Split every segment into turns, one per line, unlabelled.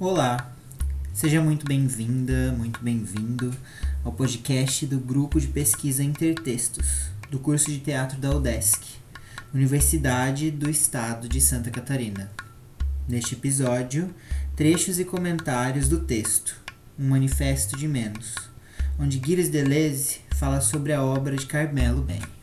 Olá, seja muito bem-vinda, muito bem-vindo ao podcast do Grupo de Pesquisa Intertextos, do curso de teatro da UDESC, Universidade do Estado de Santa Catarina. Neste episódio, trechos e comentários do texto Um Manifesto de Menos, onde Gilles Deleuze fala sobre a obra de Carmelo Ben.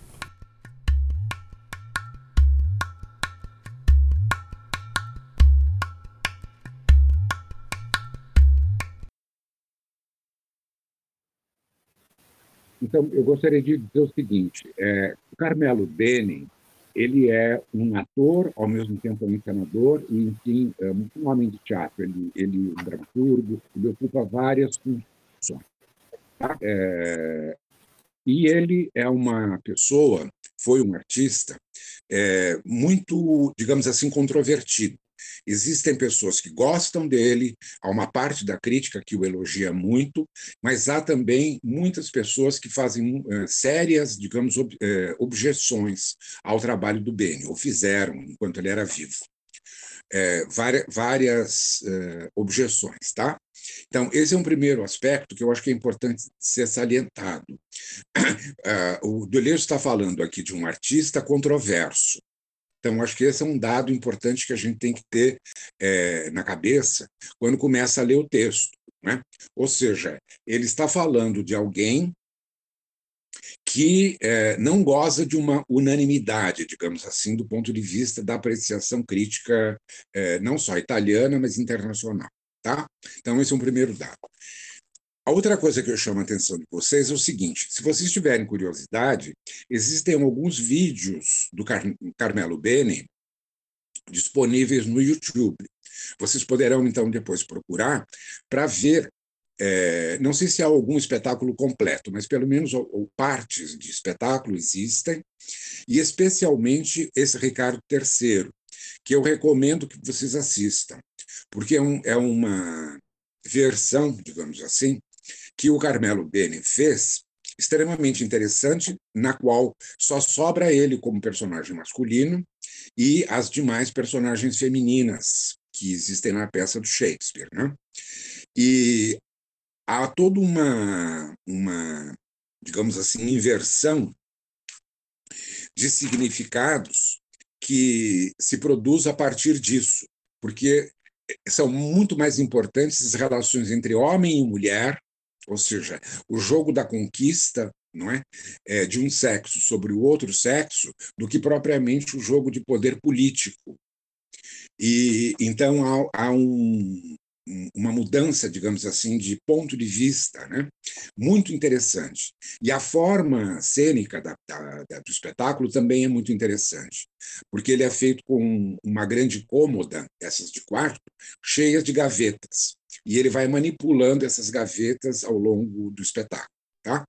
Então, eu gostaria de dizer o seguinte: é, o Carmelo Bene ele é um ator, ao mesmo tempo um encenador e, enfim, é um homem de teatro. Ele, ele é um dramaturgo, ele ocupa várias funções. Tá? É, e ele é uma pessoa, foi um artista é, muito, digamos assim, controvertido. Existem pessoas que gostam dele, há uma parte da crítica que o elogia muito, mas há também muitas pessoas que fazem é, sérias, digamos, ob, é, objeções ao trabalho do Beni, ou fizeram enquanto ele era vivo. É, várias, várias objeções, tá? Então, esse é um primeiro aspecto que eu acho que é importante ser salientado. o Deleuze está falando aqui de um artista controverso, então, acho que esse é um dado importante que a gente tem que ter é, na cabeça quando começa a ler o texto. Né? Ou seja, ele está falando de alguém que é, não goza de uma unanimidade, digamos assim, do ponto de vista da apreciação crítica, é, não só italiana, mas internacional. Tá? Então, esse é um primeiro dado. A outra coisa que eu chamo a atenção de vocês é o seguinte: se vocês tiverem curiosidade, existem alguns vídeos do Car Carmelo Bene disponíveis no YouTube. Vocês poderão, então, depois procurar para ver. É, não sei se há algum espetáculo completo, mas pelo menos ou, ou partes de espetáculo existem, e especialmente esse Ricardo III, que eu recomendo que vocês assistam, porque é, um, é uma versão, digamos assim, que o Carmelo Bene fez, extremamente interessante, na qual só sobra ele como personagem masculino e as demais personagens femininas que existem na peça do Shakespeare. Né? E há toda uma, uma, digamos assim, inversão de significados que se produz a partir disso, porque são muito mais importantes as relações entre homem e mulher, ou seja, o jogo da conquista não é? é? de um sexo sobre o outro sexo do que propriamente o jogo de poder político. E então há, há um, uma mudança, digamos assim, de ponto de vista, né? muito interessante. E a forma cênica da, da, da, do espetáculo também é muito interessante, porque ele é feito com uma grande cômoda, essas de quarto, cheias de gavetas e ele vai manipulando essas gavetas ao longo do espetáculo, tá?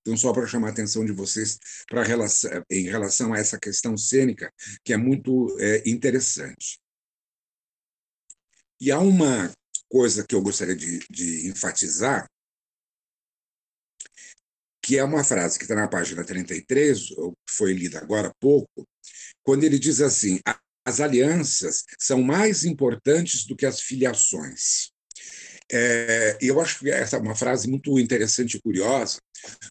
Então, só para chamar a atenção de vocês para relação, em relação a essa questão cênica, que é muito é, interessante. E há uma coisa que eu gostaria de, de enfatizar, que é uma frase que está na página 33, que foi lida agora há pouco, quando ele diz assim: as alianças são mais importantes do que as filiações. É, eu acho que essa é uma frase muito interessante e curiosa,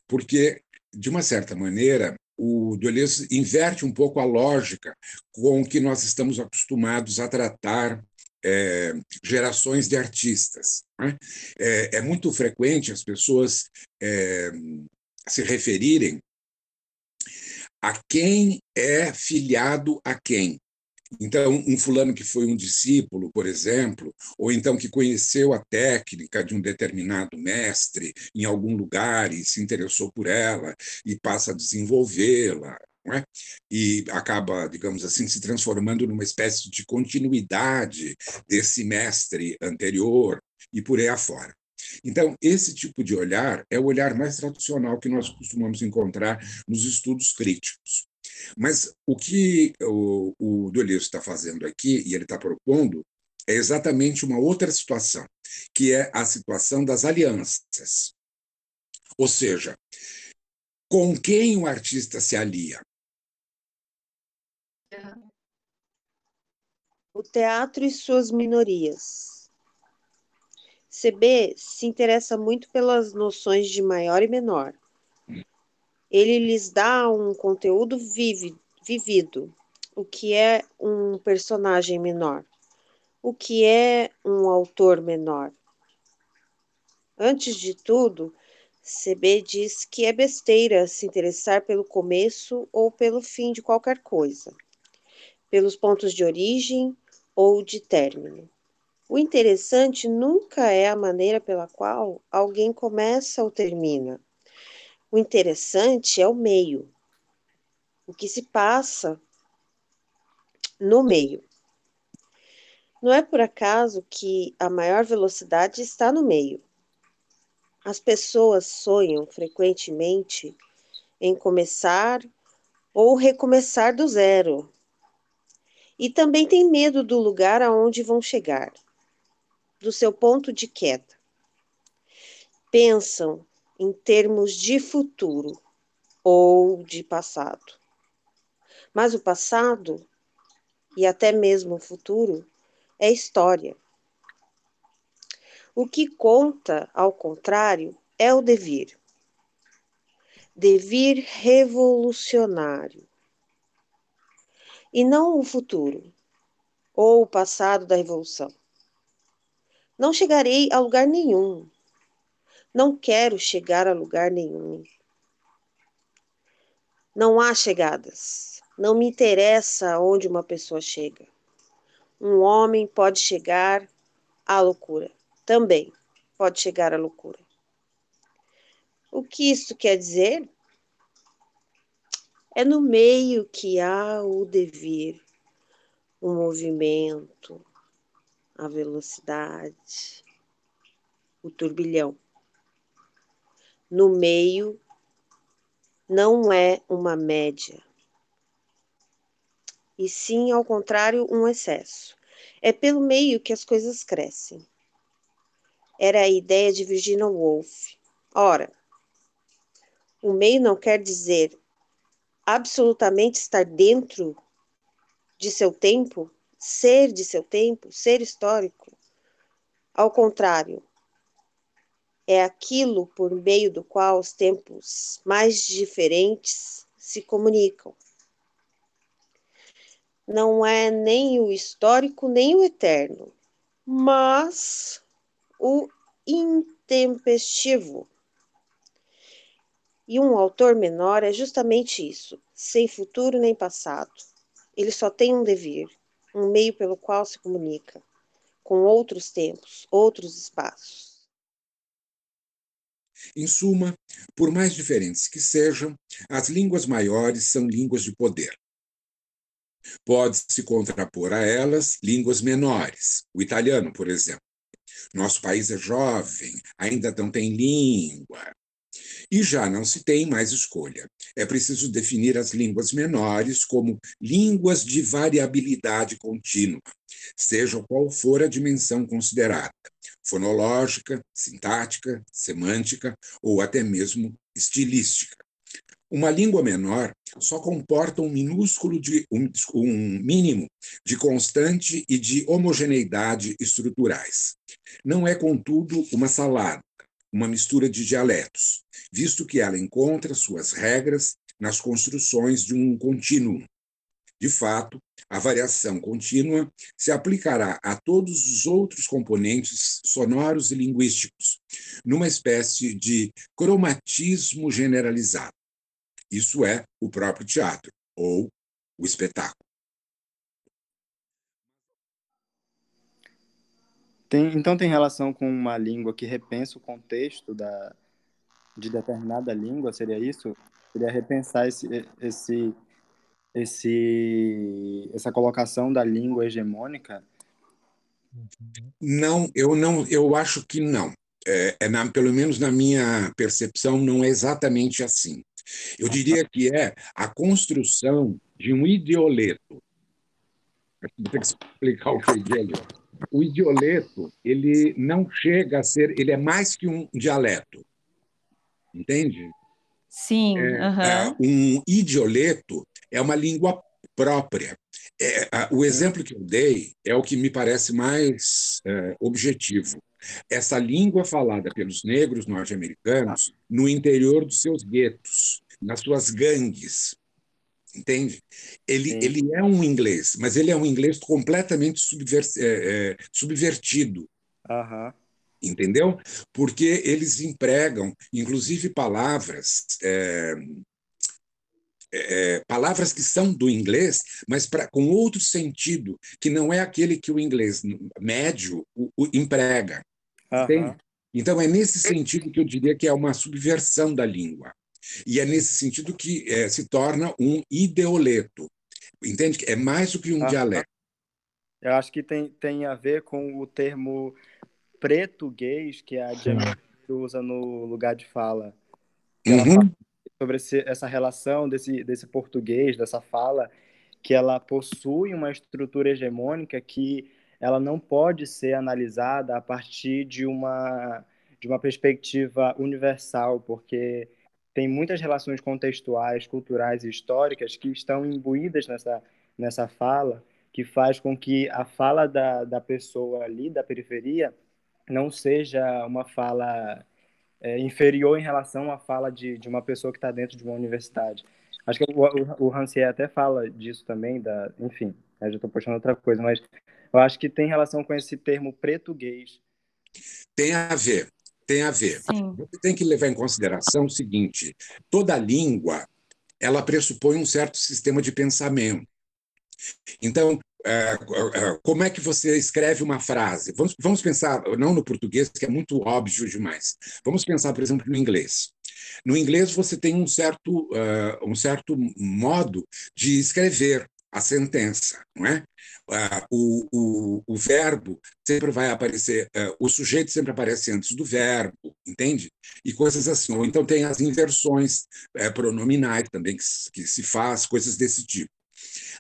porque, de uma certa maneira, o Deleuze inverte um pouco a lógica com que nós estamos acostumados a tratar é, gerações de artistas. Né? É, é, muito frequente as pessoas é, se referirem a quem é filiado a quem. Então, um fulano que foi um discípulo, por exemplo, ou então que conheceu a técnica de um determinado mestre em algum lugar e se interessou por ela e passa a desenvolvê-la, é? e acaba, digamos assim, se transformando numa espécie de continuidade desse mestre anterior e por aí afora. Então, esse tipo de olhar é o olhar mais tradicional que nós costumamos encontrar nos estudos críticos. Mas o que o, o está fazendo aqui, e ele está propondo, é exatamente uma outra situação, que é a situação das alianças. Ou seja, com quem o artista se alia?
O teatro e suas minorias. CB se interessa muito pelas noções de maior e menor. Ele lhes dá um conteúdo vivido, o que é um personagem menor, o que é um autor menor. Antes de tudo, CB diz que é besteira se interessar pelo começo ou pelo fim de qualquer coisa, pelos pontos de origem ou de término. O interessante nunca é a maneira pela qual alguém começa ou termina. O interessante é o meio, o que se passa no meio. Não é por acaso que a maior velocidade está no meio. As pessoas sonham frequentemente em começar ou recomeçar do zero. E também têm medo do lugar aonde vão chegar do seu ponto de queda. Pensam em termos de futuro ou de passado. Mas o passado e até mesmo o futuro é história. O que conta, ao contrário, é o devir. Devir revolucionário. E não o futuro ou o passado da revolução. Não chegarei a lugar nenhum. Não quero chegar a lugar nenhum. Não há chegadas. Não me interessa onde uma pessoa chega. Um homem pode chegar à loucura. Também pode chegar à loucura. O que isso quer dizer? É no meio que há o devir, o movimento, a velocidade, o turbilhão. No meio, não é uma média, e sim, ao contrário, um excesso. É pelo meio que as coisas crescem. Era a ideia de Virginia Woolf. Ora, o meio não quer dizer absolutamente estar dentro de seu tempo, ser de seu tempo, ser histórico. Ao contrário, é aquilo por meio do qual os tempos mais diferentes se comunicam. Não é nem o histórico nem o eterno, mas o intempestivo. E um autor menor é justamente isso, sem futuro nem passado. Ele só tem um devir, um meio pelo qual se comunica com outros tempos, outros espaços.
Em suma, por mais diferentes que sejam, as línguas maiores são línguas de poder. Pode-se contrapor a elas línguas menores, o italiano, por exemplo. Nosso país é jovem, ainda não tem língua, e já não se tem mais escolha. É preciso definir as línguas menores como línguas de variabilidade contínua, seja qual for a dimensão considerada, fonológica, sintática, semântica ou até mesmo estilística. Uma língua menor só comporta um minúsculo de um, um, mínimo de constante e de homogeneidade estruturais. Não é, contudo, uma salada, uma mistura de dialetos, visto que ela encontra suas regras nas construções de um contínuo. De fato, a variação contínua se aplicará a todos os outros componentes sonoros e linguísticos, numa espécie de cromatismo generalizado. Isso é o próprio teatro, ou o espetáculo.
Tem, então tem relação com uma língua que repensa o contexto da, de determinada língua, seria isso? Seria repensar esse, esse, esse, essa colocação da língua hegemônica?
Não, eu não, eu acho que não. É, é na, pelo menos na minha percepção, não é exatamente assim. Eu diria que é a construção de um idioleto. Vou ter que explicar o que é idioleto o idioleto ele não chega a ser, ele é mais que um dialeto, entende?
Sim.
É,
uhum.
é, um idioleto é uma língua própria. É, o exemplo que eu dei é o que me parece mais é, objetivo. essa língua falada pelos negros norte-americanos no interior dos seus guetos, nas suas gangues. Entende? Ele, ele é um inglês, mas ele é um inglês completamente subver, é, é, subvertido.
Uhum.
Entendeu? Porque eles empregam, inclusive, palavras é, é, palavras que são do inglês, mas pra, com outro sentido, que não é aquele que o inglês médio o, o emprega. Uhum. Então, é nesse sentido que eu diria que é uma subversão da língua. E é nesse sentido que é, se torna um ideoleto. Entende? É mais do que um uhum. dialeto.
Eu acho que tem, tem a ver com o termo português que a Jamie usa no lugar de fala. Uhum sobre esse, essa relação desse, desse português, dessa fala, que ela possui uma estrutura hegemônica que ela não pode ser analisada a partir de uma, de uma perspectiva universal, porque tem muitas relações contextuais, culturais e históricas que estão imbuídas nessa, nessa fala, que faz com que a fala da, da pessoa ali, da periferia, não seja uma fala é, inferior em relação à fala de, de uma pessoa que está dentro de uma universidade. Acho que o, o, o Rancière até fala disso também, da, enfim, já estou puxando outra coisa, mas eu acho que tem relação com esse termo português.
Tem a ver, tem a ver. Sim. Você tem que levar em consideração o seguinte: toda língua ela pressupõe um certo sistema de pensamento. Então, é, é, como é que você escreve uma frase? Vamos, vamos pensar, não no português, que é muito óbvio demais. Vamos pensar, por exemplo, no inglês. No inglês, você tem um certo, uh, um certo modo de escrever a sentença, não é? Uh, o, o, o, verbo sempre vai aparecer, uh, o sujeito sempre aparece antes do verbo, entende? E coisas assim. Ou então tem as inversões pronominais também que, que se faz, coisas desse tipo.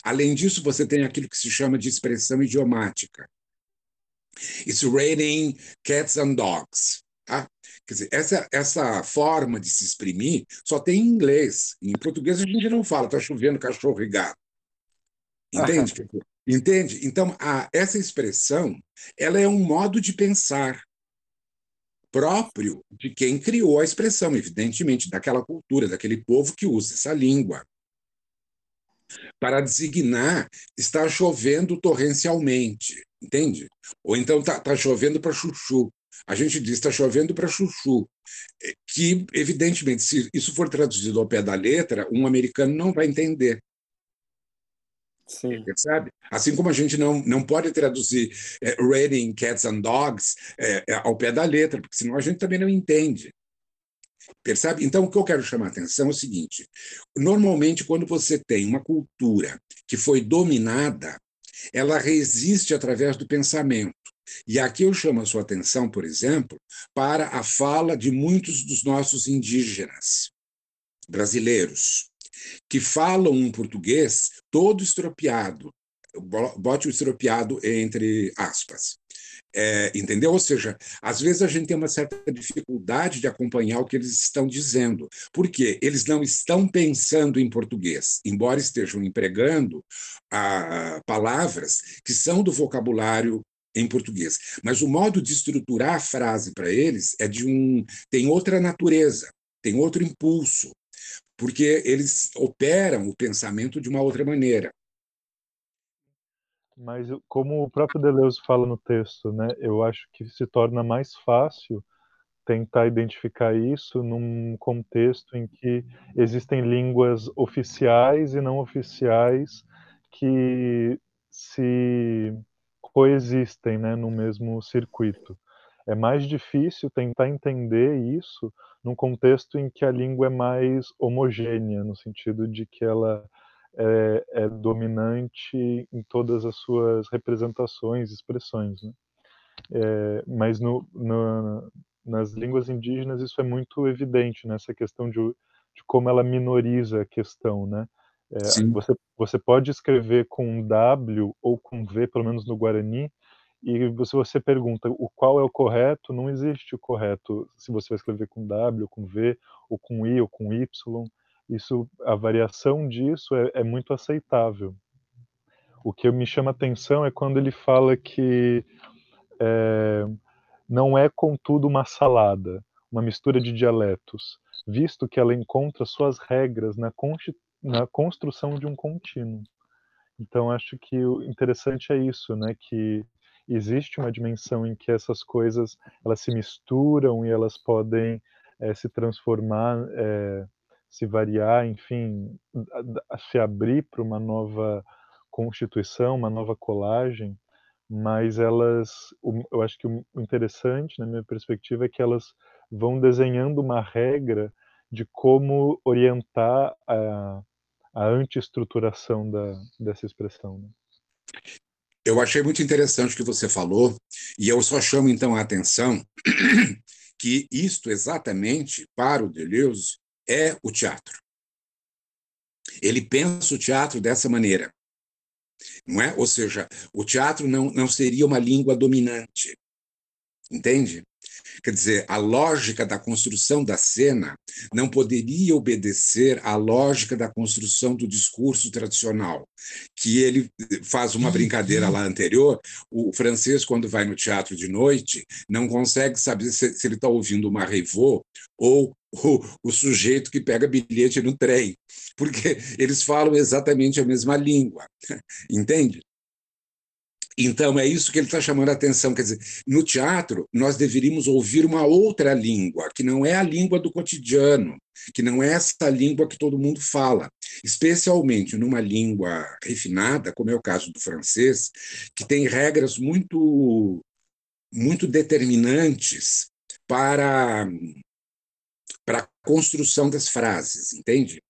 Além disso, você tem aquilo que se chama de expressão idiomática. It's raining cats and dogs. Tá? Quer dizer, essa, essa forma de se exprimir só tem em inglês. Em português a gente não fala, está chovendo cachorro e gato. Entende? Entende? Então, a, essa expressão ela é um modo de pensar próprio de quem criou a expressão, evidentemente, daquela cultura, daquele povo que usa essa língua para designar está chovendo torrencialmente, entende? Ou então está tá chovendo para chuchu. A gente diz está chovendo para chuchu, é, que evidentemente, se isso for traduzido ao pé da letra, um americano não vai entender.
Sim.
Percebe? Assim como a gente não, não pode traduzir é, raining cats and dogs é, ao pé da letra, porque senão a gente também não entende. Percebe? Então, o que eu quero chamar a atenção é o seguinte: normalmente, quando você tem uma cultura que foi dominada, ela resiste através do pensamento. E aqui eu chamo a sua atenção, por exemplo, para a fala de muitos dos nossos indígenas brasileiros, que falam um português todo estropiado, bote o estropiado entre aspas. É, entendeu? Ou seja, às vezes a gente tem uma certa dificuldade de acompanhar o que eles estão dizendo, porque eles não estão pensando em português, embora estejam empregando ah, palavras que são do vocabulário em português. Mas o modo de estruturar a frase para eles é de um tem outra natureza, tem outro impulso, porque eles operam o pensamento de uma outra maneira.
Mas como o próprio Deleuze fala no texto, né, eu acho que se torna mais fácil tentar identificar isso num contexto em que existem línguas oficiais e não oficiais que se coexistem né, no mesmo circuito. É mais difícil tentar entender isso num contexto em que a língua é mais homogênea, no sentido de que ela é, é dominante em todas as suas representações, expressões. Né? É, mas no, no, nas línguas indígenas isso é muito evidente nessa questão de, de como ela minoriza a questão, né? É, você, você pode escrever com um W ou com V, pelo menos no Guarani, e se você pergunta o qual é o correto, não existe o correto se você vai escrever com W, com V, ou com I, ou com Y isso, a variação disso é, é muito aceitável. O que me chama atenção é quando ele fala que é, não é, contudo, uma salada, uma mistura de dialetos, visto que ela encontra suas regras na, na construção de um contínuo. Então, acho que o interessante é isso, né? Que existe uma dimensão em que essas coisas elas se misturam e elas podem é, se transformar, é, se variar, enfim, se abrir para uma nova constituição, uma nova colagem, mas elas, eu acho que o interessante, na minha perspectiva, é que elas vão desenhando uma regra de como orientar a, a antiestruturação da, dessa expressão. Né?
Eu achei muito interessante o que você falou, e eu só chamo então a atenção que isto exatamente, para o Deleuze, é o teatro. Ele pensa o teatro dessa maneira. Não é? Ou seja, o teatro não, não seria uma língua dominante. Entende? Quer dizer, a lógica da construção da cena não poderia obedecer à lógica da construção do discurso tradicional, que ele faz uma brincadeira lá anterior. O francês, quando vai no teatro de noite, não consegue saber se, se ele está ouvindo uma Revaux ou o, o, sujeito que pega bilhete no trem, porque eles falam exatamente a mesma língua, entende? Então, é isso que ele está chamando a atenção. Quer dizer, no teatro, nós deveríamos ouvir uma outra língua, que não é a língua do cotidiano, que não é essa língua que todo mundo fala, especialmente numa língua refinada, como é o caso do francês, que tem regras muito, muito determinantes para, para a construção das frases, entende?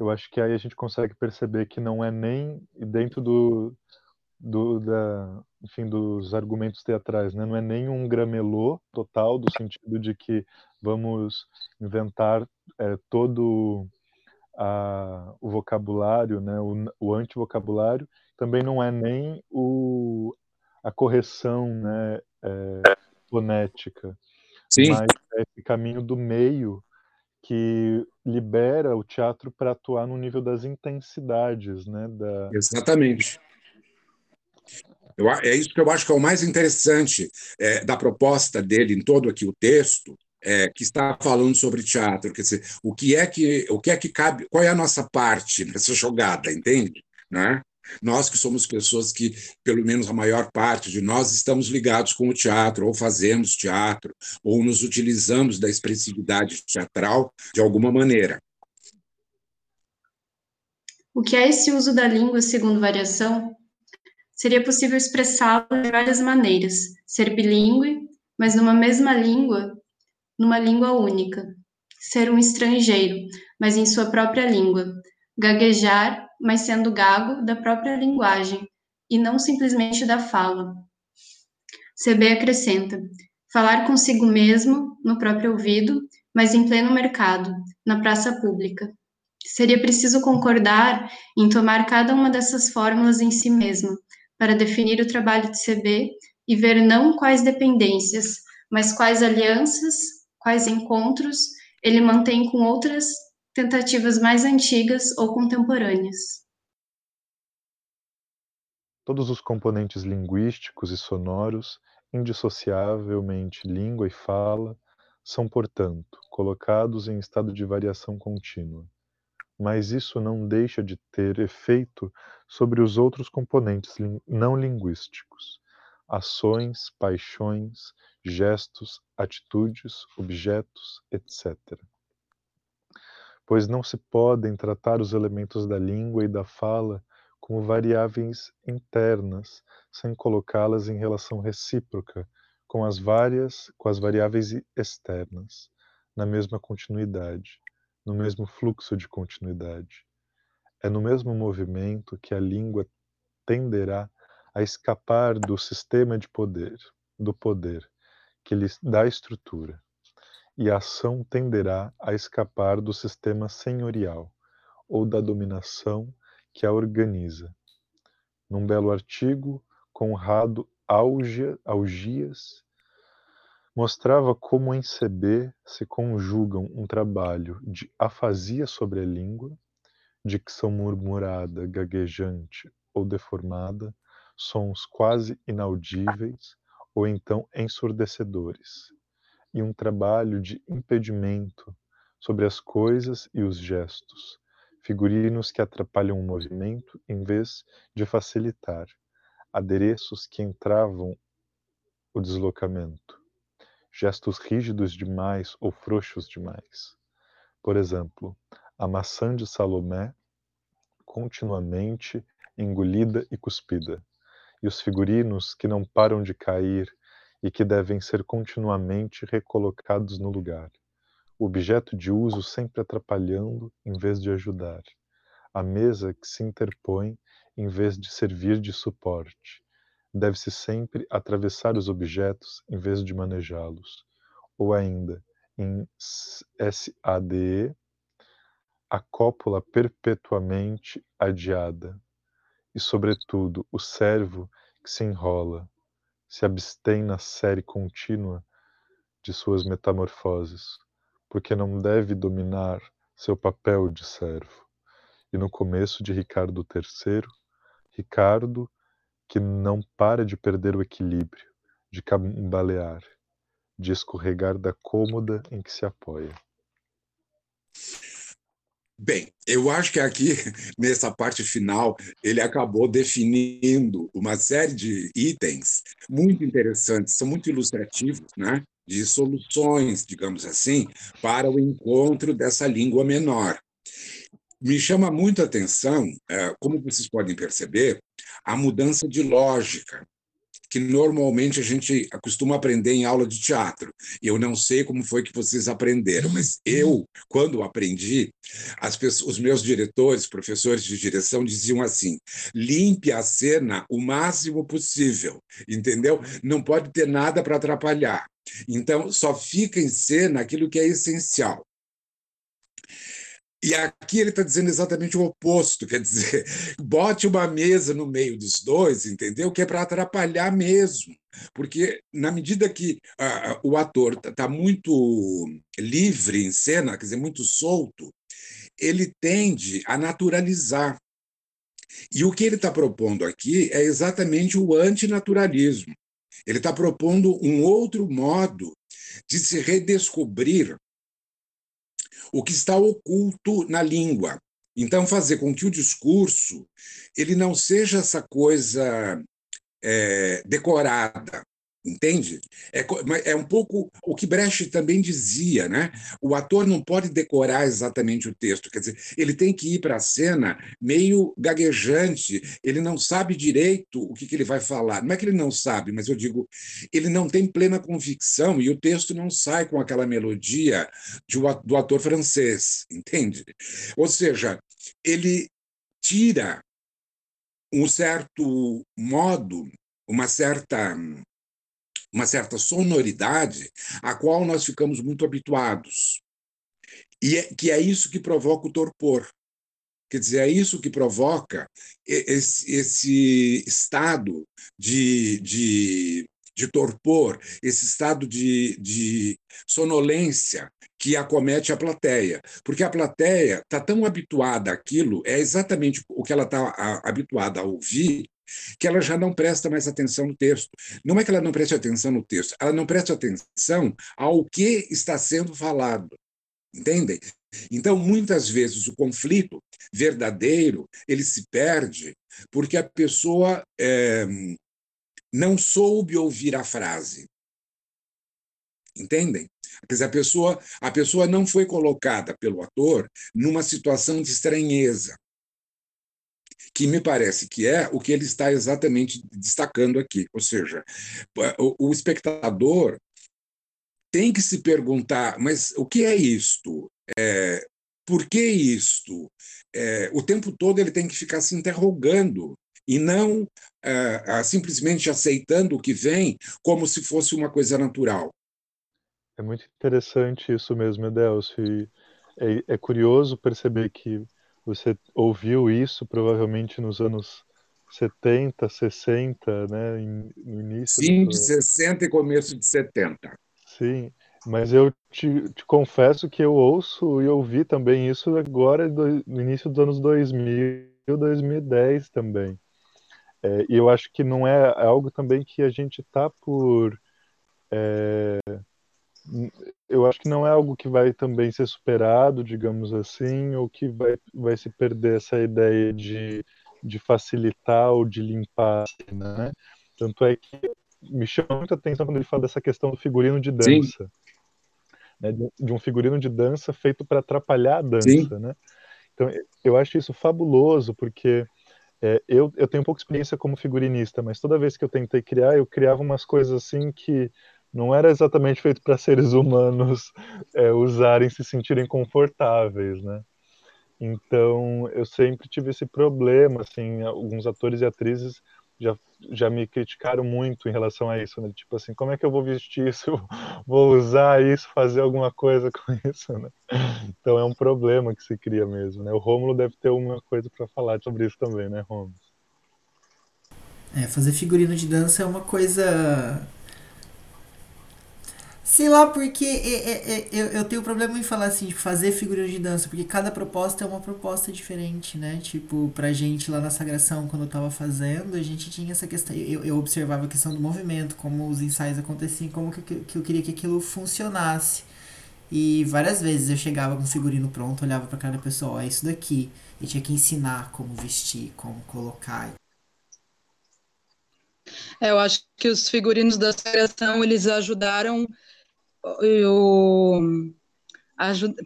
Eu acho que aí a gente consegue perceber que não é nem dentro do, do da, enfim, dos argumentos teatrais, né? não é nem um gramelô total, do sentido de que vamos inventar é, todo a, o vocabulário, né? o, o antivocabulário, também não é nem o, a correção né? É, fonética,
Sim.
mas é esse caminho do meio que libera o teatro para atuar no nível das intensidades, né? Da...
Exatamente. Eu, é isso que eu acho que é o mais interessante é, da proposta dele em todo aqui o texto, é, que está falando sobre teatro, quer dizer, o que é que o que é que cabe, qual é a nossa parte nessa jogada, entende? Né? Nós que somos pessoas que, pelo menos a maior parte de nós, estamos ligados com o teatro, ou fazemos teatro, ou nos utilizamos da expressividade teatral de alguma maneira.
O que é esse uso da língua segundo variação? Seria possível expressá-lo de várias maneiras, ser bilíngue, mas numa mesma língua, numa língua única. Ser um estrangeiro, mas em sua própria língua. Gaguejar, mas sendo gago da própria linguagem e não simplesmente da fala. CB acrescenta: falar consigo mesmo, no próprio ouvido, mas em pleno mercado, na praça pública. Seria preciso concordar em tomar cada uma dessas fórmulas em si mesma, para definir o trabalho de CB e ver não quais dependências, mas quais alianças, quais encontros ele mantém com outras tentativas mais antigas ou contemporâneas.
Todos os componentes linguísticos e sonoros, indissociavelmente língua e fala, são, portanto, colocados em estado de variação contínua. Mas isso não deixa de ter efeito sobre os outros componentes não linguísticos, ações, paixões, gestos, atitudes, objetos, etc pois não se podem tratar os elementos da língua e da fala como variáveis internas, sem colocá-las em relação recíproca com as várias, com as variáveis externas, na mesma continuidade, no mesmo fluxo de continuidade. É no mesmo movimento que a língua tenderá a escapar do sistema de poder, do poder que lhe dá estrutura e a ação tenderá a escapar do sistema senhorial ou da dominação que a organiza. Num belo artigo, Conrado Augias mostrava como em CB se conjugam um trabalho de afasia sobre a língua, dicção murmurada, gaguejante ou deformada, sons quase inaudíveis, ou então ensurdecedores, e um trabalho de impedimento sobre as coisas e os gestos, figurinos que atrapalham o movimento em vez de facilitar, adereços que entravam o deslocamento, gestos rígidos demais ou frouxos demais. Por exemplo, a maçã de Salomé continuamente engolida e cuspida, e os figurinos que não param de cair e que devem ser continuamente recolocados no lugar. O objeto de uso sempre atrapalhando em vez de ajudar. A mesa que se interpõe em vez de servir de suporte. Deve-se sempre atravessar os objetos em vez de manejá-los. Ou ainda, em SADE, a cópula perpetuamente adiada. E, sobretudo, o servo que se enrola, se abstém na série contínua de suas metamorfoses, porque não deve dominar seu papel de servo. E no começo de Ricardo III, Ricardo, que não para de perder o equilíbrio, de cambalear, de escorregar da cômoda em que se apoia.
Bem, eu acho que aqui, nessa parte final, ele acabou definindo uma série de itens muito interessantes, são muito ilustrativos, né? de soluções, digamos assim, para o encontro dessa língua menor. Me chama muito a atenção, é, como vocês podem perceber, a mudança de lógica que normalmente a gente costuma aprender em aula de teatro. Eu não sei como foi que vocês aprenderam, mas eu, quando aprendi, as pessoas, os meus diretores, professores de direção diziam assim: limpe a cena o máximo possível, entendeu? Não pode ter nada para atrapalhar. Então, só fica em cena aquilo que é essencial. E aqui ele está dizendo exatamente o oposto, quer dizer, bote uma mesa no meio dos dois, entendeu? Que é para atrapalhar mesmo, porque na medida que uh, o ator está tá muito livre em cena, quer dizer, muito solto, ele tende a naturalizar. E o que ele está propondo aqui é exatamente o antinaturalismo. Ele está propondo um outro modo de se redescobrir o que está oculto na língua. Então, fazer com que o discurso ele não seja essa coisa é, decorada, Entende? É, é um pouco o que Brecht também dizia, né? O ator não pode decorar exatamente o texto, quer dizer, ele tem que ir para a cena meio gaguejante, ele não sabe direito o que, que ele vai falar. Não é que ele não sabe, mas eu digo, ele não tem plena convicção e o texto não sai com aquela melodia de, do ator francês, entende? Ou seja, ele tira um certo modo, uma certa uma certa sonoridade a qual nós ficamos muito habituados. E é, que é isso que provoca o torpor. Quer dizer, é isso que provoca esse, esse estado de, de, de, torpor, esse estado de, de sonolência que acomete a plateia. Porque a plateia está tão habituada àquilo, é exatamente o que ela está habituada a ouvir, que ela já não presta mais atenção no texto. Não é que ela não preste atenção no texto, ela não presta atenção ao que está sendo falado. Entendem? Então, muitas vezes o conflito verdadeiro ele se perde porque a pessoa é, não soube ouvir a frase. Entendem? Quer dizer, a pessoa, a pessoa não foi colocada pelo ator numa situação de estranheza que me parece que é o que ele está exatamente destacando aqui. Ou seja, o, espectador tem que se perguntar: mas o que é isto? É, por que isto? É, o tempo todo ele tem que ficar se interrogando e não é, simplesmente aceitando o que vem como se fosse uma coisa natural.
É muito interessante isso mesmo, Edelcio. É, é curioso perceber que você ouviu isso provavelmente nos anos 70, 60, né? no início.
Fim do... de 60 e começo de 70.
Sim, mas eu te, te, confesso que eu ouço e ouvi também isso agora no início dos anos 2000, 2010 também. É, e eu acho que não é, é algo também que a gente está por. É, eu acho que não é algo que vai também ser superado, digamos assim, ou que vai, vai se perder essa ideia de, de facilitar ou de limpar né? Tanto é que me chama muita atenção quando ele fala dessa questão do figurino de dança. Né? De um figurino de dança feito para atrapalhar a dança, Sim. né? Então, eu acho isso fabuloso, porque é, eu, eu tenho pouca experiência como figurinista, mas toda vez que eu tentei criar, eu criava umas coisas assim que não era exatamente feito para seres humanos é, usarem, se sentirem confortáveis, né? Então, eu sempre tive esse problema, assim, alguns atores e atrizes já, já me criticaram muito em relação a isso, né? Tipo assim, como é que eu vou vestir isso? vou usar isso, fazer alguma coisa com isso, né? Então é um problema que se cria mesmo, né? O Rômulo deve ter uma coisa para falar sobre isso também, né, Rômulo?
É, fazer figurino de dança é uma coisa Sei lá, porque é, é, é, eu, tenho problema em falar assim, de fazer figurino de dança, porque cada proposta é uma proposta diferente, né? Tipo, pra gente lá na Sagração, quando eu tava fazendo, a gente tinha essa questão. Eu, eu observava a questão do movimento, como os ensaios aconteciam, como que, que eu queria que aquilo funcionasse. E várias vezes eu chegava com o figurino pronto, olhava pra cara da pessoa, ó, é isso daqui. E tinha que ensinar como vestir, como colocar.
É, eu acho que os figurinos da Sagração, eles ajudaram eu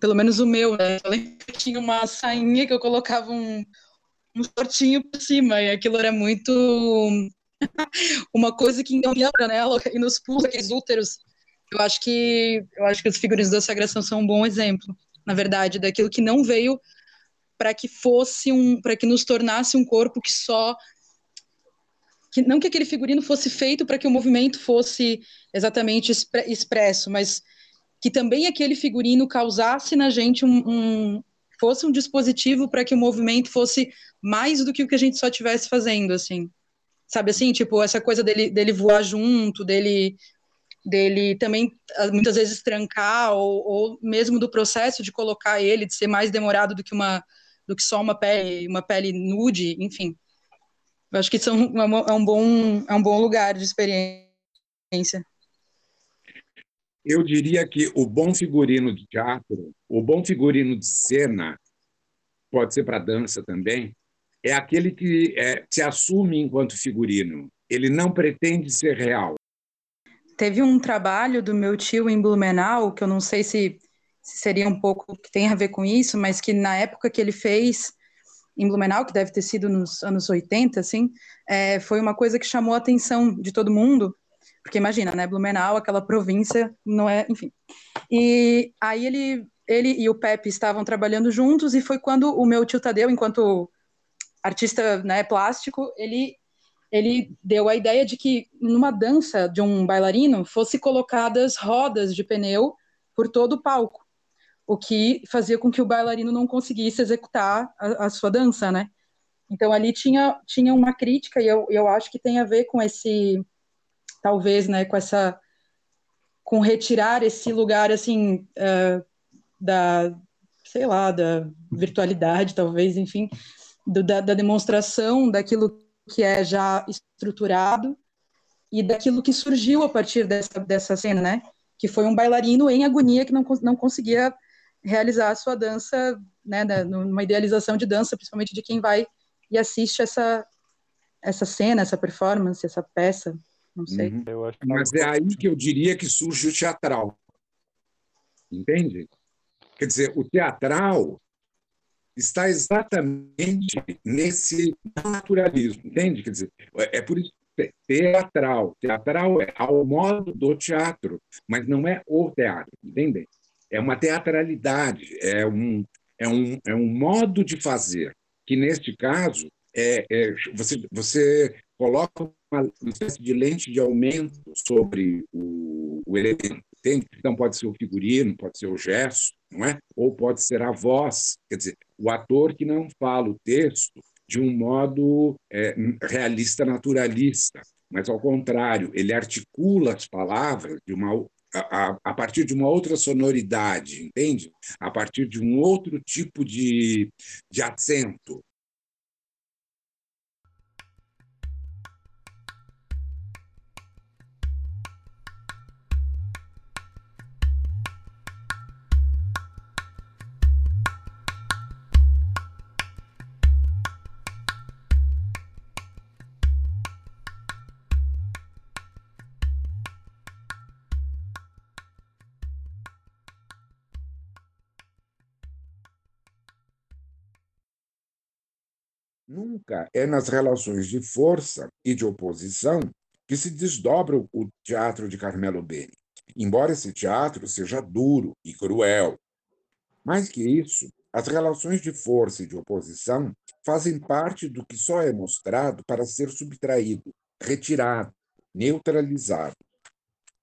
pelo menos o meu, né? Eu lembro que tinha uma sainha que eu colocava um, um shortinho por cima, e aquilo era muito uma coisa que enganou a janela e nos pulos, aqueles úteros. Eu acho que eu acho que os figurinos da Sagração são um bom exemplo, na verdade, daquilo que não veio para que fosse um, para que nos tornasse um corpo que só que não que aquele figurino fosse feito para que o movimento fosse exatamente expresso, mas que também aquele figurino causasse na gente um, um fosse um dispositivo para que o movimento fosse mais do que o que a gente só estivesse fazendo, assim. Sabe assim, tipo, essa coisa dele, dele voar junto, dele dele também ah, muitas vezes trancar ou, ou mesmo do processo de colocar ele de ser mais demorado do que uma do que só uma pele uma pele nude enfim eu acho que são, é, é, um bom, é um bom lugar de experiência.
Eu diria que o bom figurino de teatro, o bom figurino de cena, pode ser para dança também, é aquele que é, se assume enquanto figurino. Ele não pretende ser real.
Teve um trabalho do meu tio em Blumenau, que eu não sei se, se seria um pouco que tem a ver com isso, mas que na época que ele fez, em Blumenau, que deve ter sido nos anos 80, assim, é, foi uma coisa que chamou a atenção de todo mundo, porque imagina, né, Blumenau, aquela província, não é, enfim. E aí ele, ele e o Pepe estavam trabalhando juntos, e foi quando o meu tio Tadeu, enquanto artista né, plástico, ele, ele deu a ideia de que numa dança de um bailarino fosse colocadas rodas de pneu por todo o palco o que fazia com que o bailarino não conseguisse executar a, a sua dança, né? Então ali tinha, tinha uma crítica e eu, eu acho que tem a ver com esse, talvez, né, com essa, com retirar esse lugar assim uh, da, sei lá, da virtualidade, talvez, enfim, do, da, da demonstração daquilo que é já estruturado e daquilo que surgiu a partir dessa, dessa cena, né? Que foi um bailarino em agonia que não, não conseguia realizar a sua dança, né, numa idealização de dança, principalmente de quem vai e assiste essa essa cena, essa performance, essa peça, não sei. Uhum.
Mas é aí que eu diria que surge o teatral, entende? Quer dizer, o teatral está exatamente nesse naturalismo, entende? Quer dizer, é por isso teatral. Teatral é ao modo do teatro, mas não é o teatro, entende? É uma teatralidade, é um, é um, é um modo de fazer, que neste caso é, é você, você coloca uma espécie de lente de aumento sobre o, o elemento. Entende? Então, pode ser o figurino, pode ser o gesto, não é? ou pode ser a voz, quer dizer, o ator que não fala o texto de um modo é, realista, naturalista, mas, ao contrário, ele articula as palavras de uma a, a, partir de uma outra sonoridade, entende? A partir de um outro tipo de, de acento. Nunca é nas relações de força e de oposição que se desdobra o teatro de Carmelo Beni, embora esse teatro seja duro e cruel. Mais que isso, as relações de força e de oposição fazem parte do que só é mostrado para ser subtraído, retirado, neutralizado.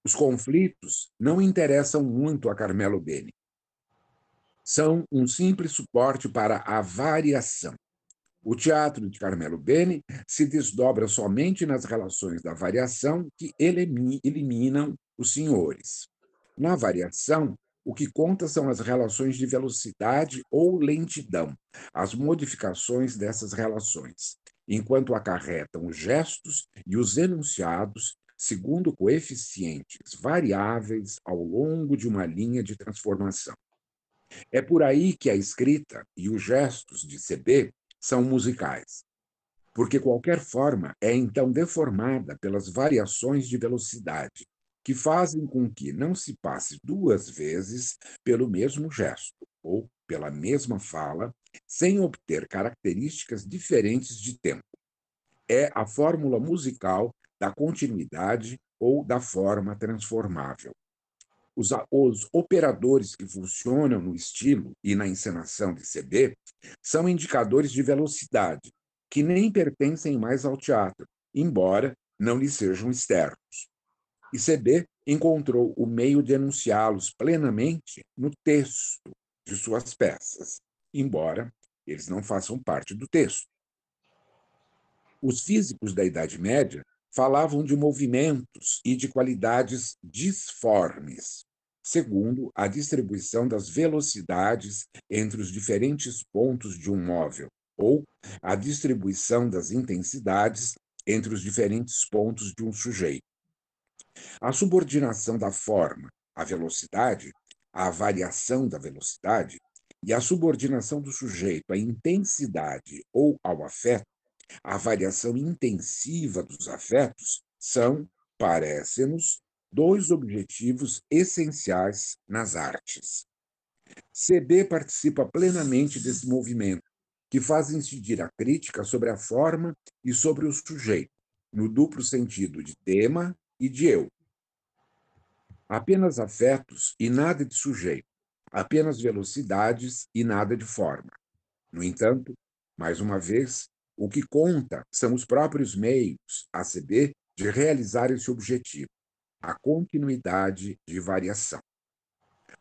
Os conflitos não interessam muito a Carmelo Beni. São um simples suporte para a variação. O teatro de Carmelo Beni se desdobra somente nas relações da variação que eliminam os senhores. Na variação, o que conta são as relações de velocidade ou lentidão, as modificações dessas relações, enquanto acarretam os gestos e os enunciados segundo coeficientes variáveis ao longo de uma linha de transformação. É por aí que a escrita e os gestos de CB são musicais, porque qualquer forma é então deformada pelas variações de velocidade, que fazem com que não se passe duas vezes pelo mesmo gesto ou pela mesma fala, sem obter características diferentes de tempo. É a fórmula musical da continuidade ou da forma transformável. Os, os, operadores que funcionam no estilo e na encenação de CB são indicadores de velocidade, que nem pertencem mais ao teatro, embora não lhe sejam externos. E CB encontrou o meio de enunciá-los plenamente no texto de suas peças, embora eles não façam parte do texto. Os físicos da Idade Média falavam de movimentos e de qualidades disformes, segundo a distribuição das velocidades entre os diferentes pontos de um móvel, ou a distribuição das intensidades entre os diferentes pontos de um sujeito. A subordinação da forma à velocidade, à variação da velocidade, e a subordinação do sujeito à intensidade ou ao afeto, a variação intensiva dos afetos, são, parece-nos, dois objetivos essenciais nas artes. CB participa plenamente desse movimento, que faz incidir a crítica sobre a forma e sobre o sujeito, no duplo sentido de tema e de eu. Apenas afetos e nada de sujeito, apenas velocidades e nada de forma. No entanto, mais uma vez, o que conta são os próprios meios, ACB, de realizar esse objetivo, a continuidade de variação.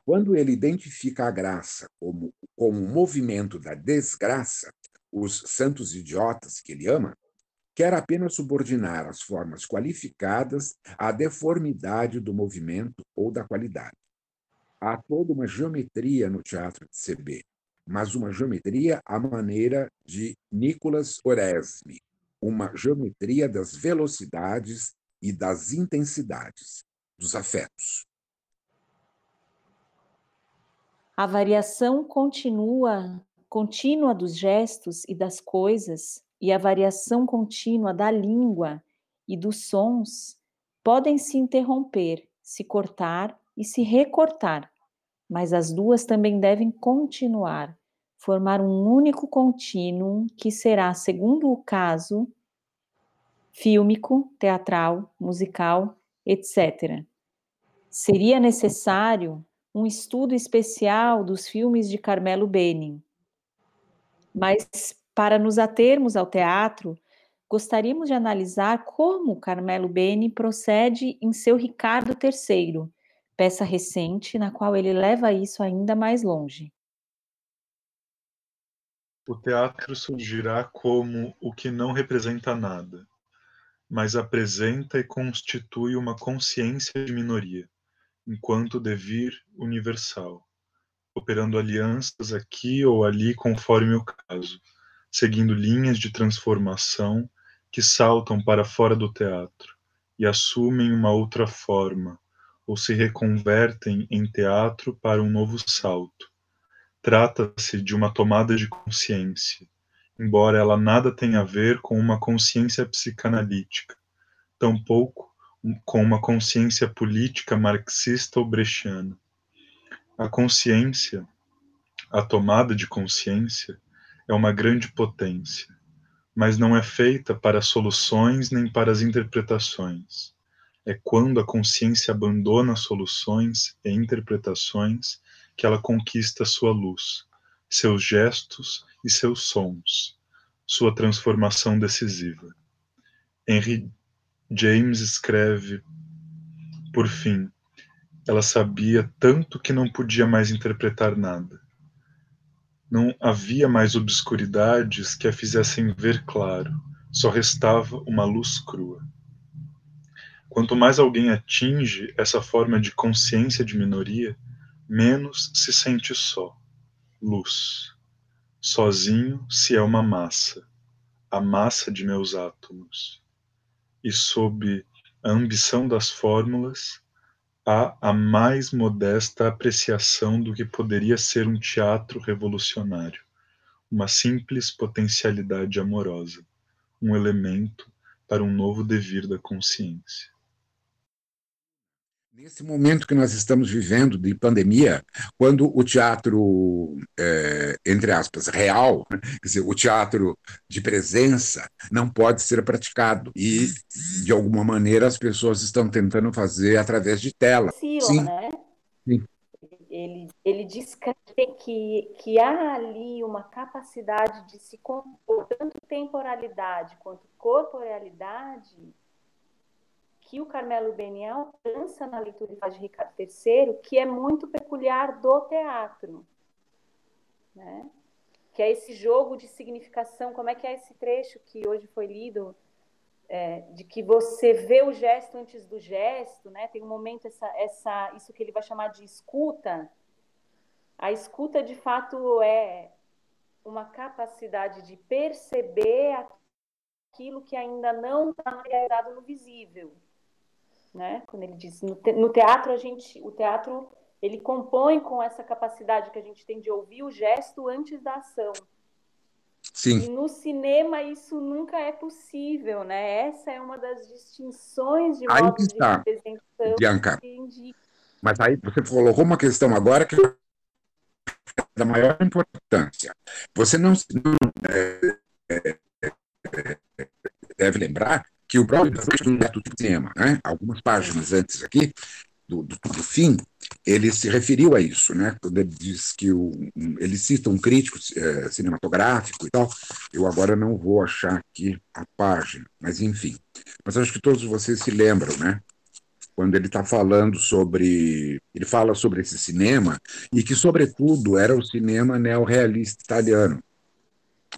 Quando ele identifica a graça como, como um movimento da desgraça, os santos idiotas que ele ama, quer apenas subordinar as formas qualificadas à deformidade do movimento ou da qualidade. Há toda uma geometria no teatro de CB, mas uma geometria à maneira de Nicolas Oresme, uma geometria das velocidades e das intensidades, dos afetos.
A variação continua, contínua dos gestos e das coisas e a variação contínua da língua e dos sons podem se interromper, se cortar e se recortar, mas as duas também devem continuar, formar um único contínuo que será, segundo o caso, fílmico, teatral, musical, etc. Seria necessário um estudo especial dos filmes de Carmelo Beni. Mas para nos atermos ao teatro, gostaríamos de analisar como Carmelo Beni procede em seu Ricardo III, peça recente na qual ele leva isso ainda mais longe.
O teatro surgirá como o que não representa nada, mas apresenta e constitui uma consciência de minoria, enquanto devir universal, operando alianças aqui ou ali conforme o caso seguindo linhas de transformação que saltam para fora do teatro e assumem uma outra forma, ou se reconvertem em teatro para um novo salto. Trata-se de uma tomada de consciência, embora ela nada tenha a ver com uma consciência psicanalítica, tampouco com uma consciência política marxista ou brechiana. A consciência, a tomada de consciência, é uma grande potência. mas não é feita para soluções nem para as interpretações. É quando a consciência abandona soluções e interpretações que ela conquista sua luz, seus gestos e seus sons, sua transformação decisiva. Henry James escreve, por fim, ela sabia tanto que não podia mais interpretar nada. Não havia mais obscuridades que a fizessem ver claro, só restava uma luz crua. Quanto mais alguém atinge essa forma de consciência de minoria, menos se sente só. Luz. Sozinho se é uma massa, a massa de meus átomos. E sob a ambição das fórmulas, há a mais modesta apreciação do que poderia ser um teatro revolucionário, uma simples potencialidade amorosa, um elemento para um novo devir da consciência.
Nesse momento que nós estamos vivendo de pandemia, quando o teatro, é, entre aspas, real, né, quer dizer, o teatro de presença, não pode ser praticado. E, de alguma maneira, as pessoas estão tentando fazer através de tela.
Sim, Sim. Né? Sim. Ele, ele descreve que, que há ali uma capacidade de se compor, tanto temporalidade quanto corporealidade, que o Carmelo Beniel alcança na leitura de Ricardo III, que é muito peculiar do teatro. Né? Que é esse jogo de significação, como é que é esse trecho que hoje foi lido, é, de que você vê o gesto antes do gesto, né? tem um momento, essa, essa, isso que ele vai chamar de escuta. A escuta, de fato, é uma capacidade de perceber aquilo que ainda não está materializado no visível né? Quando ele diz no, te, no teatro a gente, o teatro ele compõe com essa capacidade que a gente tem de ouvir o gesto antes da ação.
Sim.
E no cinema isso nunca é possível, né? Essa é uma das distinções de
aí modo está, de representação. Bianca. Mas aí você colocou uma questão agora que é da maior importância. Você não, não é, é, é, deve lembrar que o próprio do cinema, né, algumas páginas antes aqui, do, do, do, fim, ele se referiu a isso, né? Quando ele diz que o, ele cita um crítico é, cinematográfico e tal. Eu agora não vou achar aqui a página, mas enfim. Mas acho que todos vocês se lembram, né? Quando ele está falando sobre, ele fala sobre esse cinema e que sobretudo era o cinema neorrealista italiano.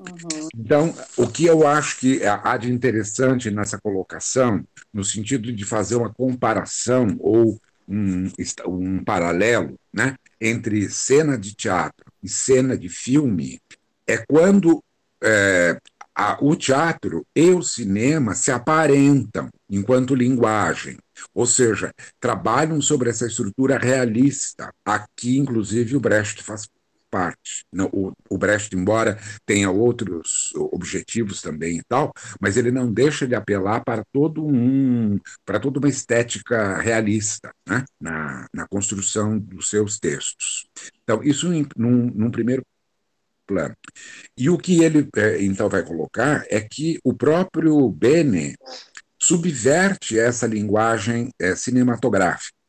Uhum. Então, o que eu acho que há de interessante nessa colocação, no sentido de fazer uma comparação ou um, um paralelo né, entre cena de teatro e cena de filme, é quando é, a, o teatro e o cinema se aparentam enquanto linguagem, ou seja, trabalham sobre essa estrutura realista. Aqui, inclusive, o Brecht faz parte. O, o Brecht, embora tenha outros objetivos também e tal, mas ele não deixa de apelar para todo um para toda uma estética realista né? na, na construção dos seus textos. Então, isso em, num, num primeiro plano. E o que ele é, então vai colocar é que o próprio Bene subverte essa linguagem é, cinematográfica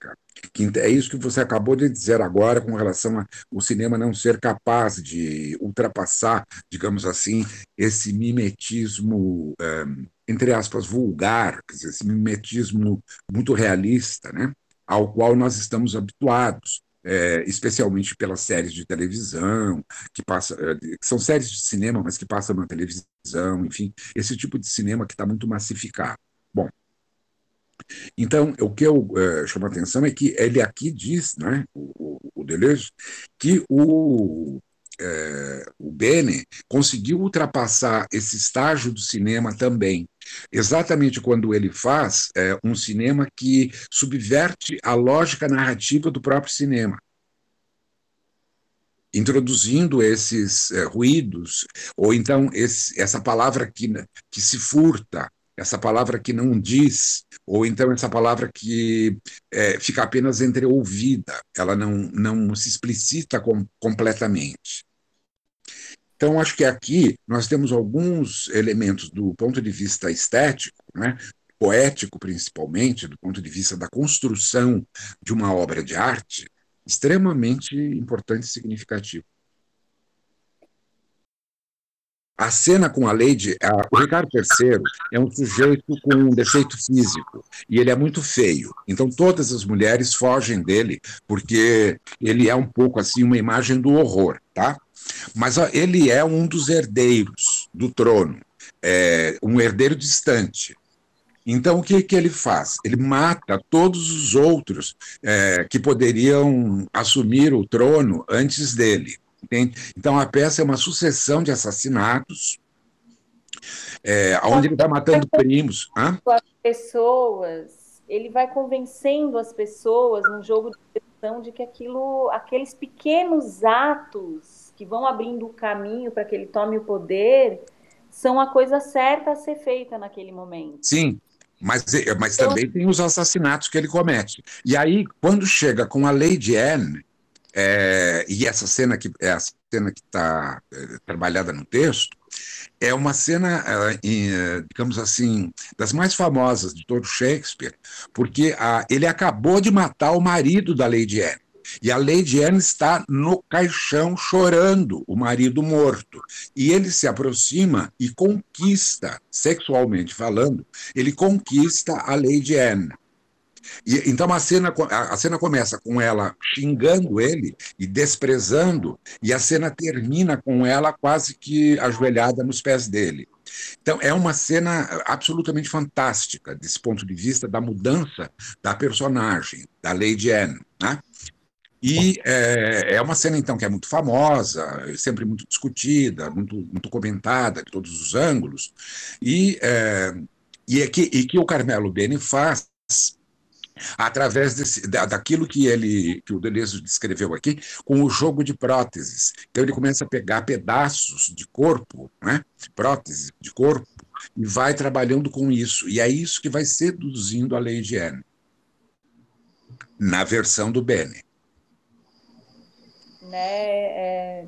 que é isso que você acabou de dizer agora com relação ao cinema não ser capaz de ultrapassar, digamos assim, esse mimetismo, um, entre aspas, vulgar, esse mimetismo muito realista, né, ao qual nós estamos habituados. É, especialmente pelas séries de televisão, que, passa, é, que são séries de cinema, mas que passam na televisão, enfim, esse tipo de cinema que está muito massificado. Bom, então, o que eu é, chamo a atenção é que ele aqui diz, né, o, o Deleuze, que o, é, o Bene conseguiu ultrapassar esse estágio do cinema também, exatamente quando ele faz é, um cinema que subverte a lógica narrativa do próprio cinema. Introduzindo esses é, ruídos, ou então esse, essa palavra que, que se furta, essa palavra que não diz, ou então essa palavra que é, fica apenas entreouvida, ela não, não se explicita com, completamente. Então, acho que aqui nós temos alguns elementos do ponto de vista estético, né, poético principalmente, do ponto de vista da construção de uma obra de arte, extremamente importante e significativo. A cena com a Lady, a, o Ricardo III é um sujeito com um defeito físico e ele é muito feio. Então todas as mulheres fogem dele porque ele é um pouco assim uma imagem do horror, tá? Mas ó, ele é um dos herdeiros do trono, é, um herdeiro distante. Então, o que, que ele faz? Ele mata todos os outros é, que poderiam assumir o trono antes dele. Entende? Então, a peça é uma sucessão de assassinatos, é, onde ele está matando primos. Hã?
As pessoas, ele vai convencendo as pessoas num jogo de questão de que aquilo, aqueles pequenos atos que vão abrindo o caminho para que ele tome o poder são a coisa certa a ser feita naquele momento.
Sim, mas, mas também tem os assassinatos que ele comete. E aí, quando chega com a Lady Anne, é, e essa cena que é a cena que está é, trabalhada no texto, é uma cena, é, digamos assim, das mais famosas de todo Shakespeare, porque a, ele acabou de matar o marido da Lady Anne. E a Lady Anne está no caixão chorando, o marido morto. E ele se aproxima e conquista, sexualmente falando, ele conquista a Lady Anne. E, então a cena, a, a cena começa com ela xingando ele e desprezando, e a cena termina com ela quase que ajoelhada nos pés dele. Então, é uma cena absolutamente fantástica, desse ponto de vista da mudança da personagem, da Lady Anne. Né? E é, é, uma cena, então, que é muito famosa, sempre muito discutida, muito, muito comentada de todos os ângulos, e, é, e, é que, e que o Carmelo Beni faz através desse, da, daquilo que ele que o Deleuze descreveu aqui, com o jogo de próteses. Então ele começa a pegar pedaços de corpo, né? próteses de corpo, e vai trabalhando com isso. E é isso que vai seduzindo a Lady Anne, na versão do Bene
né, é,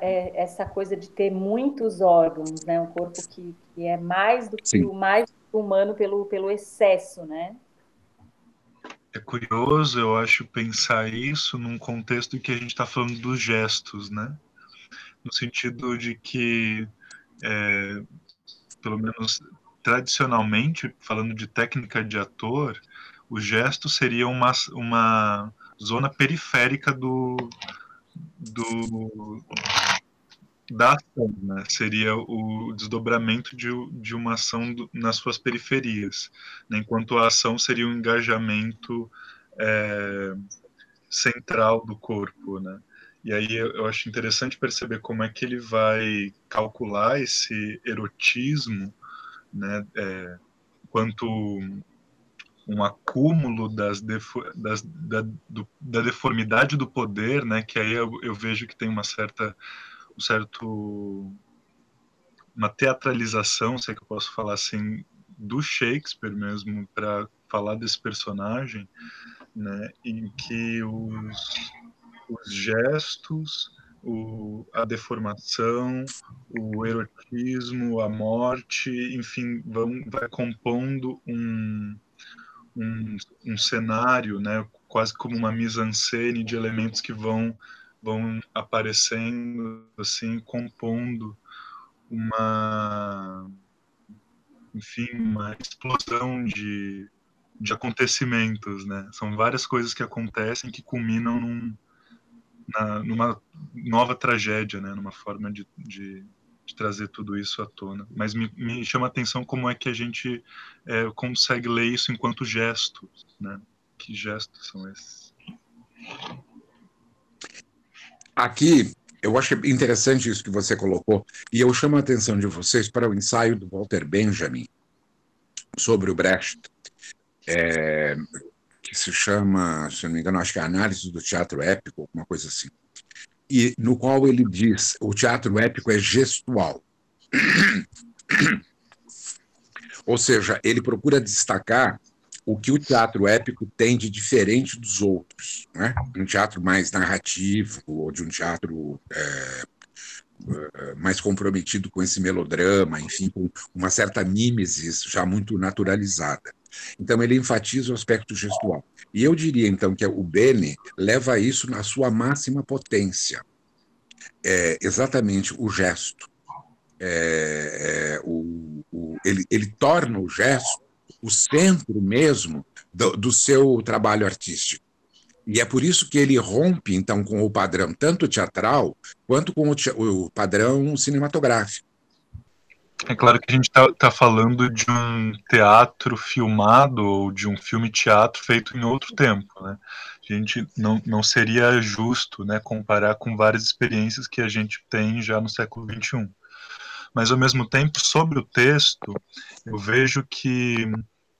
é, essa coisa de ter muitos órgãos, né, um corpo que, que é mais do que Sim. o mais humano pelo, pelo excesso, né?
É curioso, eu acho, pensar isso num contexto em que a gente está falando dos gestos, né? No sentido de que, é, pelo menos tradicionalmente, falando de técnica de ator, o gesto seria uma, uma zona periférica do, do da ação, né? Seria o desdobramento de, de uma ação do, nas suas periferias, né? enquanto a ação seria o um engajamento é, central do corpo, né? E aí eu acho interessante perceber como é que ele vai calcular esse erotismo, né? É, quanto um acúmulo das, defo, das da, do, da, deformidade do poder, né? Que aí eu, eu, vejo que tem uma certa, um certo, uma teatralização, se é que eu posso falar assim, do Shakespeare mesmo para falar desse personagem, né? Em que os, os gestos o, a deformação, o erotismo, a morte, enfim, vão, vai compondo um, um, um cenário, né, quase como uma mise-en-scène de elementos que vão vão aparecendo assim, compondo uma enfim, uma explosão de, de acontecimentos, né? São várias coisas que acontecem que culminam num, na, numa nova tragédia, né? Numa forma de, de, de trazer tudo isso à tona. Mas me, me chama a atenção como é que a gente é, consegue ler isso enquanto gestos, né? Que gestos são esses?
Aqui, eu acho interessante isso que você colocou, e eu chamo a atenção de vocês para o ensaio do Walter Benjamin sobre o Brecht, é, que se chama, se não me engano, acho que é Análise do Teatro Épico, alguma coisa assim e no qual ele diz o teatro épico é gestual. Ou seja, ele procura destacar o que o teatro épico tem de diferente dos outros. Né? Um teatro mais narrativo, ou de um teatro é, uh, mais comprometido com esse melodrama, enfim, com uma certa mimesis já muito naturalizada. Então, ele enfatiza o aspecto gestual. E eu diria, então, que o Bene leva isso na sua máxima potência. É exatamente o gesto. É, é, o, o, ele, ele torna o gesto o centro mesmo do, do seu trabalho artístico. E é por isso que ele rompe, então, com o padrão tanto teatral quanto com o, o padrão cinematográfico.
É claro que a gente está tá falando de um teatro filmado ou de um filme-teatro feito em outro tempo, né? A gente não, não seria justo né, comparar com várias experiências que a gente tem já no século XXI. Mas, ao mesmo tempo, sobre o texto, eu vejo que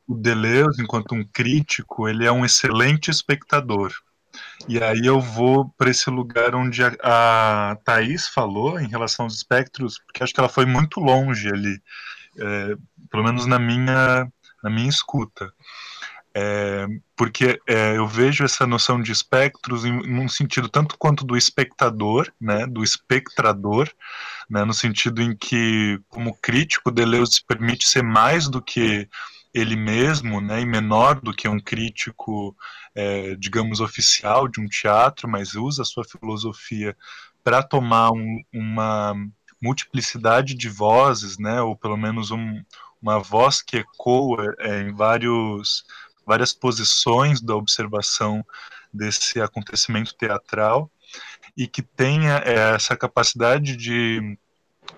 o Deleuze, enquanto um crítico, ele é um excelente espectador. E aí eu vou para esse lugar onde a, a Thaís falou em relação aos espectros, porque acho que ela foi muito longe ali, é, pelo menos na minha, na minha escuta. É, porque é, eu vejo essa noção de espectros em, num sentido tanto quanto do espectador, né, do espectrador, né, no sentido em que, como crítico, Deleuze se permite ser mais do que ele mesmo, né, e menor do que um crítico, é, digamos, oficial de um teatro, mas usa a sua filosofia para tomar um, uma multiplicidade de vozes, né, ou pelo menos um, uma voz que ecoa é, em vários, várias posições da observação desse acontecimento teatral e que tenha é, essa capacidade de,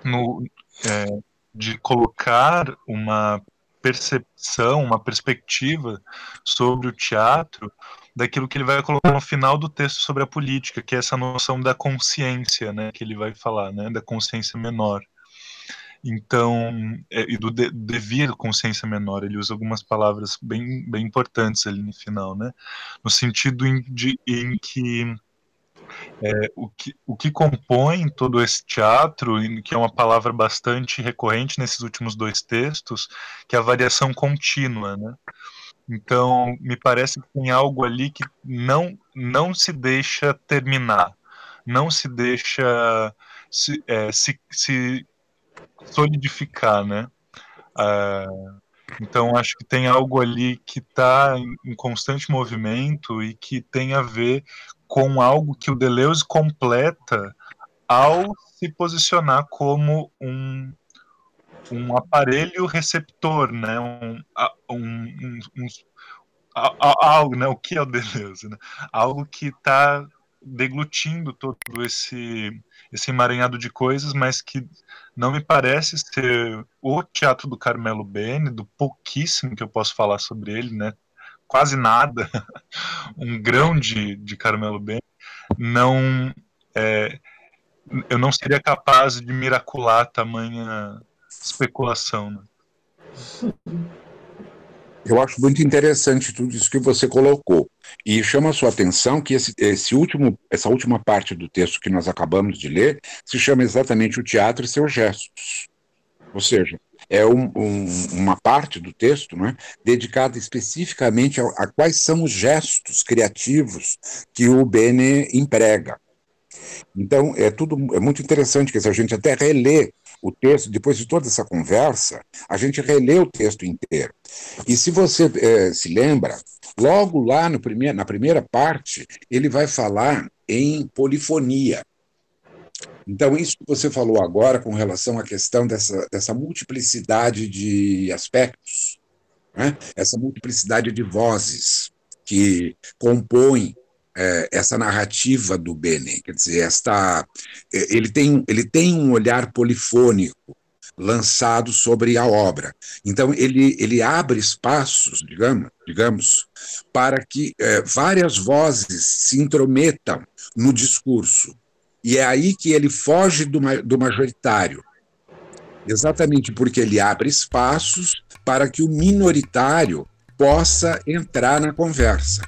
no, é, de colocar uma percepção, uma perspectiva sobre o teatro daquilo que ele vai colocar no final do texto sobre a política, que é essa noção da consciência, né, que ele vai falar, né, da consciência menor. Então, é, e do de, devir consciência menor, ele usa algumas palavras bem, bem importantes ali no final, né, no sentido em, de, em que é, o, que, o que compõe todo esse teatro, que é uma palavra bastante recorrente nesses últimos dois textos, que é a variação contínua, né? Então, me parece que tem algo ali que não, não se deixa terminar, não se deixa se, é, se, se solidificar, né? Uh, então, acho que tem algo ali que está em constante movimento e que tem a ver com algo que o Deleuze completa ao se posicionar como um, um aparelho receptor, né? um, um, um, um algo, né? O que é o Deleuze? Né? Algo que está deglutindo todo esse esse emaranhado de coisas, mas que não me parece ser o teatro do Carmelo Bene, do pouquíssimo que eu posso falar sobre ele, né? quase nada, um grão de, de Carmelo Bene, não, é, eu não seria capaz de miracular tamanha especulação. Né?
Eu acho muito interessante tudo isso que você colocou. E chama a sua atenção que esse, esse último, essa última parte do texto que nós acabamos de ler se chama exatamente o teatro e seus gestos. Ou seja, é um, um, uma parte do texto né, dedicada especificamente a, a, quais são os gestos criativos que o Bene emprega. Então, é tudo é muito interessante que a gente até relê o texto, depois de toda essa conversa, a gente relê o texto inteiro. E se você é, se lembra, logo lá no primeir, na primeira parte, ele vai falar em polifonia. Então, isso que você falou agora com relação à questão dessa, dessa multiplicidade de aspectos, né? essa multiplicidade de vozes que compõem é, essa narrativa do Bene, quer dizer, esta, é, ele, tem, ele tem um olhar polifônico lançado sobre a obra. Então, ele, ele abre espaços, digamos, digamos para que é, várias vozes se intrometam no discurso. E é aí que ele foge do, do majoritário. Exatamente porque ele abre espaços para que o minoritário possa entrar na conversa.